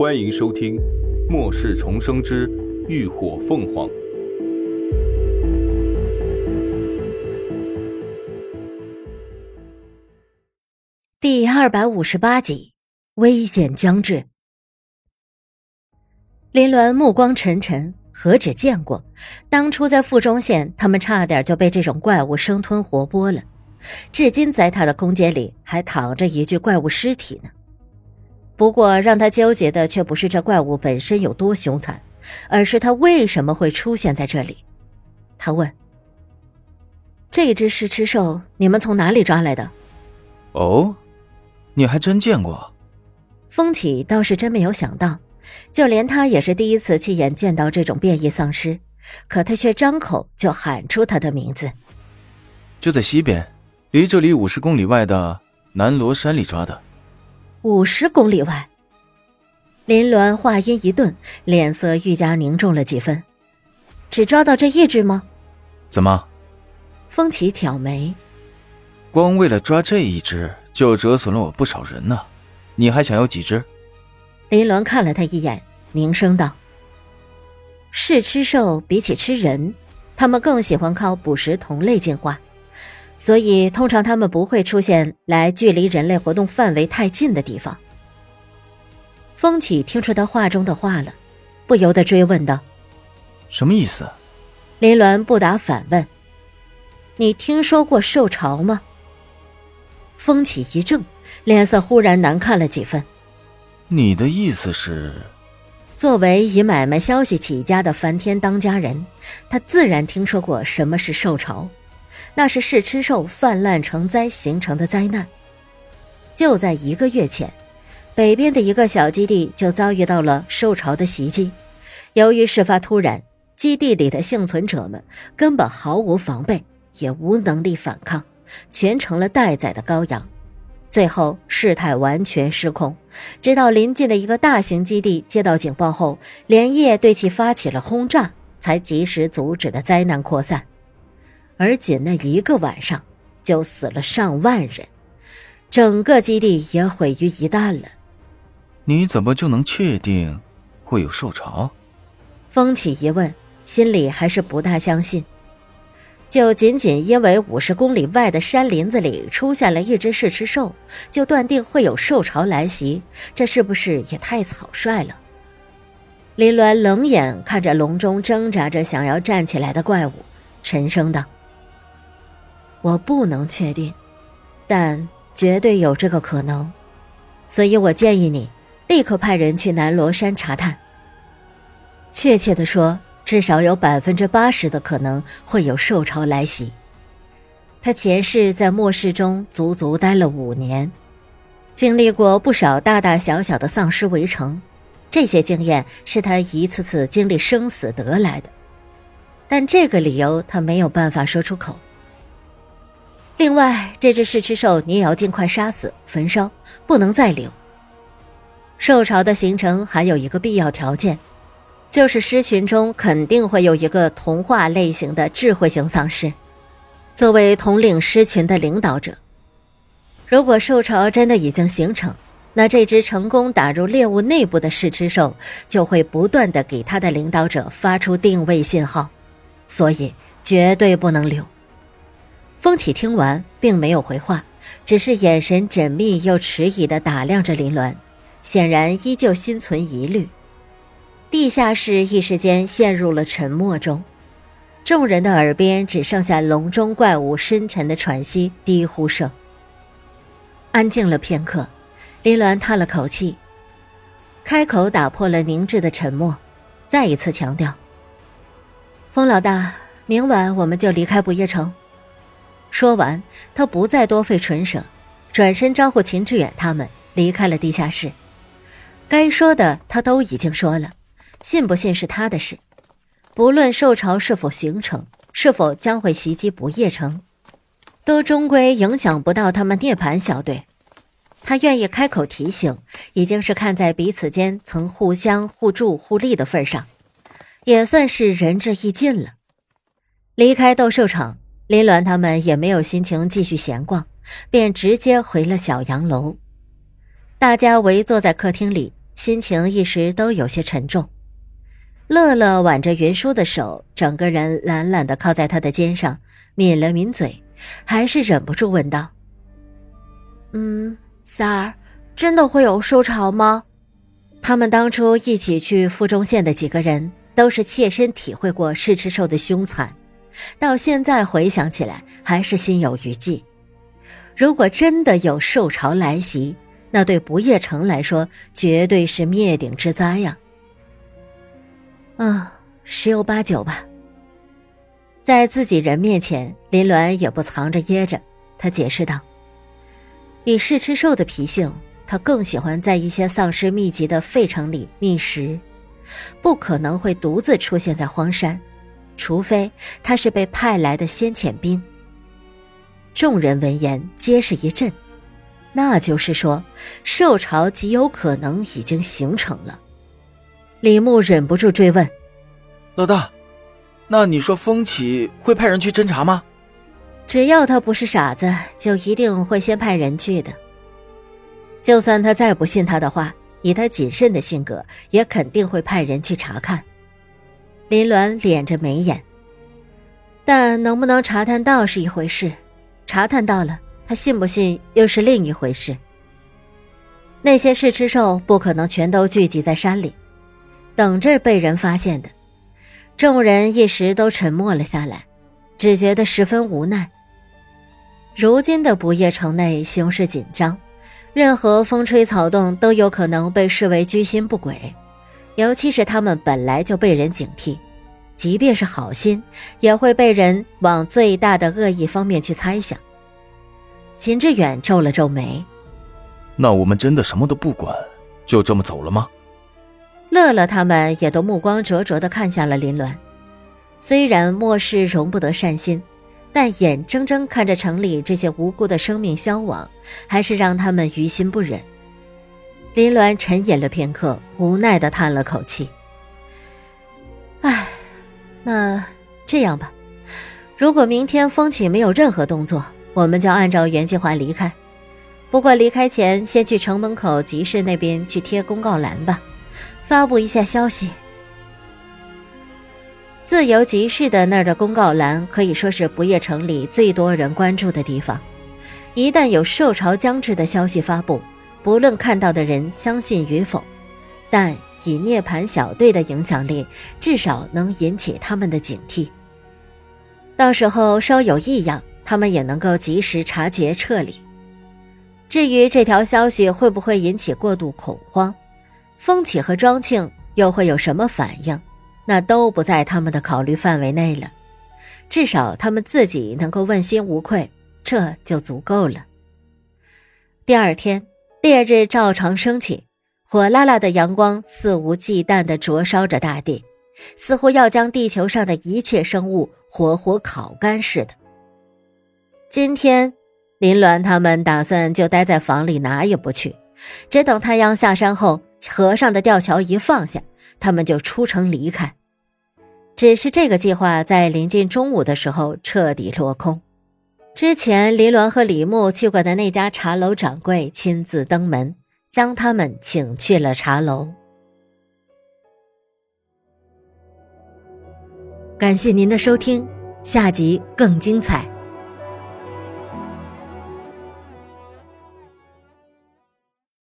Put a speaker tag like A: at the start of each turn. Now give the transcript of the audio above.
A: 欢迎收听《末世重生之浴火凤凰》
B: 第二百五十八集，危险将至。林鸾目光沉沉，何止见过？当初在附中县，他们差点就被这种怪物生吞活剥了。至今，在他的空间里还躺着一具怪物尸体呢。不过，让他纠结的却不是这怪物本身有多凶残，而是他为什么会出现在这里。他问：“这只食吃兽，你们从哪里抓来的？”
C: 哦，你还真见过。
B: 风起倒是真没有想到，就连他也是第一次亲眼见到这种变异丧尸，可他却张口就喊出他的名字。
C: 就在西边。离这里五十公里外的南罗山里抓的。
B: 五十公里外，林鸾话音一顿，脸色愈加凝重了几分。只抓到这一只吗？
C: 怎么？
B: 风起挑眉。
C: 光为了抓这一只，就折损了我不少人呢。你还想要几只？
B: 林鸾看了他一眼，凝声道：“是吃兽，比起吃人，他们更喜欢靠捕食同类进化。”所以，通常他们不会出现来距离人类活动范围太近的地方。风起听出他话中的话了，不由得追问道：“
C: 什么意思？”
B: 林鸾不答，反问：“你听说过兽潮吗？”风起一怔，脸色忽然难看了几分。
C: 你的意思是？
B: 作为以买卖消息起家的梵天当家人，他自然听说过什么是兽潮。那是嗜吃兽泛滥成灾形成的灾难。就在一个月前，北边的一个小基地就遭遇到了兽潮的袭击。由于事发突然，基地里的幸存者们根本毫无防备，也无能力反抗，全成了待宰的羔羊。最后事态完全失控，直到临近的一个大型基地接到警报后，连夜对其发起了轰炸，才及时阻止了灾难扩散。而仅那一个晚上，就死了上万人，整个基地也毁于一旦了。
C: 你怎么就能确定会有兽潮？
B: 风起一问，心里还是不大相信。就仅仅因为五十公里外的山林子里出现了一只噬吃兽，就断定会有兽潮来袭，这是不是也太草率了？林鸾冷眼看着笼中挣扎着想要站起来的怪物，沉声道。我不能确定，但绝对有这个可能，所以我建议你立刻派人去南罗山查探。确切的说，至少有百分之八十的可能会有兽潮来袭。他前世在末世中足足待了五年，经历过不少大大小小的丧尸围城，这些经验是他一次次经历生死得来的。但这个理由他没有办法说出口。另外，这只噬吃兽你也要尽快杀死、焚烧，不能再留。兽潮的形成还有一个必要条件，就是狮群中肯定会有一个童话类型的智慧型丧尸，作为统领狮群的领导者。如果兽潮真的已经形成，那这只成功打入猎物内部的噬吃兽就会不断的给它的领导者发出定位信号，所以绝对不能留。风起听完，并没有回话，只是眼神缜密又迟疑地打量着林鸾，显然依旧心存疑虑。地下室一时间陷入了沉默中，众人的耳边只剩下笼中怪物深沉的喘息、低呼声。安静了片刻，林鸾叹了口气，开口打破了凝滞的沉默，再一次强调：“风老大，明晚我们就离开不夜城。”说完，他不再多费唇舌，转身招呼秦志远他们离开了地下室。该说的他都已经说了，信不信是他的事。不论兽潮是否形成，是否将会袭击不夜城，都终归影响不到他们涅槃小队。他愿意开口提醒，已经是看在彼此间曾互相互助互利的份上，也算是仁至义尽了。离开斗兽场。林鸾他们也没有心情继续闲逛，便直接回了小洋楼。大家围坐在客厅里，心情一时都有些沉重。乐乐挽着云舒的手，整个人懒懒的靠在他的肩上，抿了抿嘴，还是忍不住问道：“嗯，三儿，真的会有受潮吗？”他们当初一起去富中县的几个人，都是切身体会过试吃兽的凶残，到现在回想起来，还是心有余悸。如果真的有兽潮来袭，那对不夜城来说绝对是灭顶之灾呀！啊，十有八九吧。在自己人面前，林鸾也不藏着掖着，他解释道：“以试吃兽的脾性，他更喜欢在一些丧尸密集的废城里觅食，不可能会独自出现在荒山，除非他是被派来的先遣兵。”众人闻言皆是一震。那就是说，兽潮极有可能已经形成了。李牧忍不住追问：“
C: 老大，那你说风起会派人去侦查吗？”
B: 只要他不是傻子，就一定会先派人去的。就算他再不信他的话，以他谨慎的性格，也肯定会派人去查看。林鸾敛着眉眼，但能不能查探到是一回事，查探到了。他信不信又是另一回事。那些试吃兽不可能全都聚集在山里，等着被人发现的。众人一时都沉默了下来，只觉得十分无奈。如今的不夜城内形势紧张，任何风吹草动都有可能被视为居心不轨，尤其是他们本来就被人警惕，即便是好心，也会被人往最大的恶意方面去猜想。秦志远皱了皱眉，
C: 那我们真的什么都不管，就这么走了吗？
B: 乐乐他们也都目光灼灼的看向了林鸾，虽然末世容不得善心，但眼睁睁看着城里这些无辜的生命消亡，还是让他们于心不忍。林鸾沉吟了片刻，无奈的叹了口气：“唉，那这样吧，如果明天风起没有任何动作。”我们就按照原计划离开，不过离开前先去城门口集市那边去贴公告栏吧，发布一下消息。自由集市的那儿的公告栏可以说是不夜城里最多人关注的地方，一旦有受潮将至的消息发布，不论看到的人相信与否，但以涅槃小队的影响力，至少能引起他们的警惕。到时候稍有异样。他们也能够及时察觉撤离。至于这条消息会不会引起过度恐慌，风起和庄庆又会有什么反应，那都不在他们的考虑范围内了。至少他们自己能够问心无愧，这就足够了。第二天，烈日照常升起，火辣辣的阳光肆无忌惮地灼烧着大地，似乎要将地球上的一切生物活活烤干似的。今天，林鸾他们打算就待在房里，哪也不去，只等太阳下山后，河上的吊桥一放下，他们就出城离开。只是这个计划在临近中午的时候彻底落空。之前，林鸾和李牧去过的那家茶楼掌柜亲自登门，将他们请去了茶楼。感谢您的收听，下集更精彩。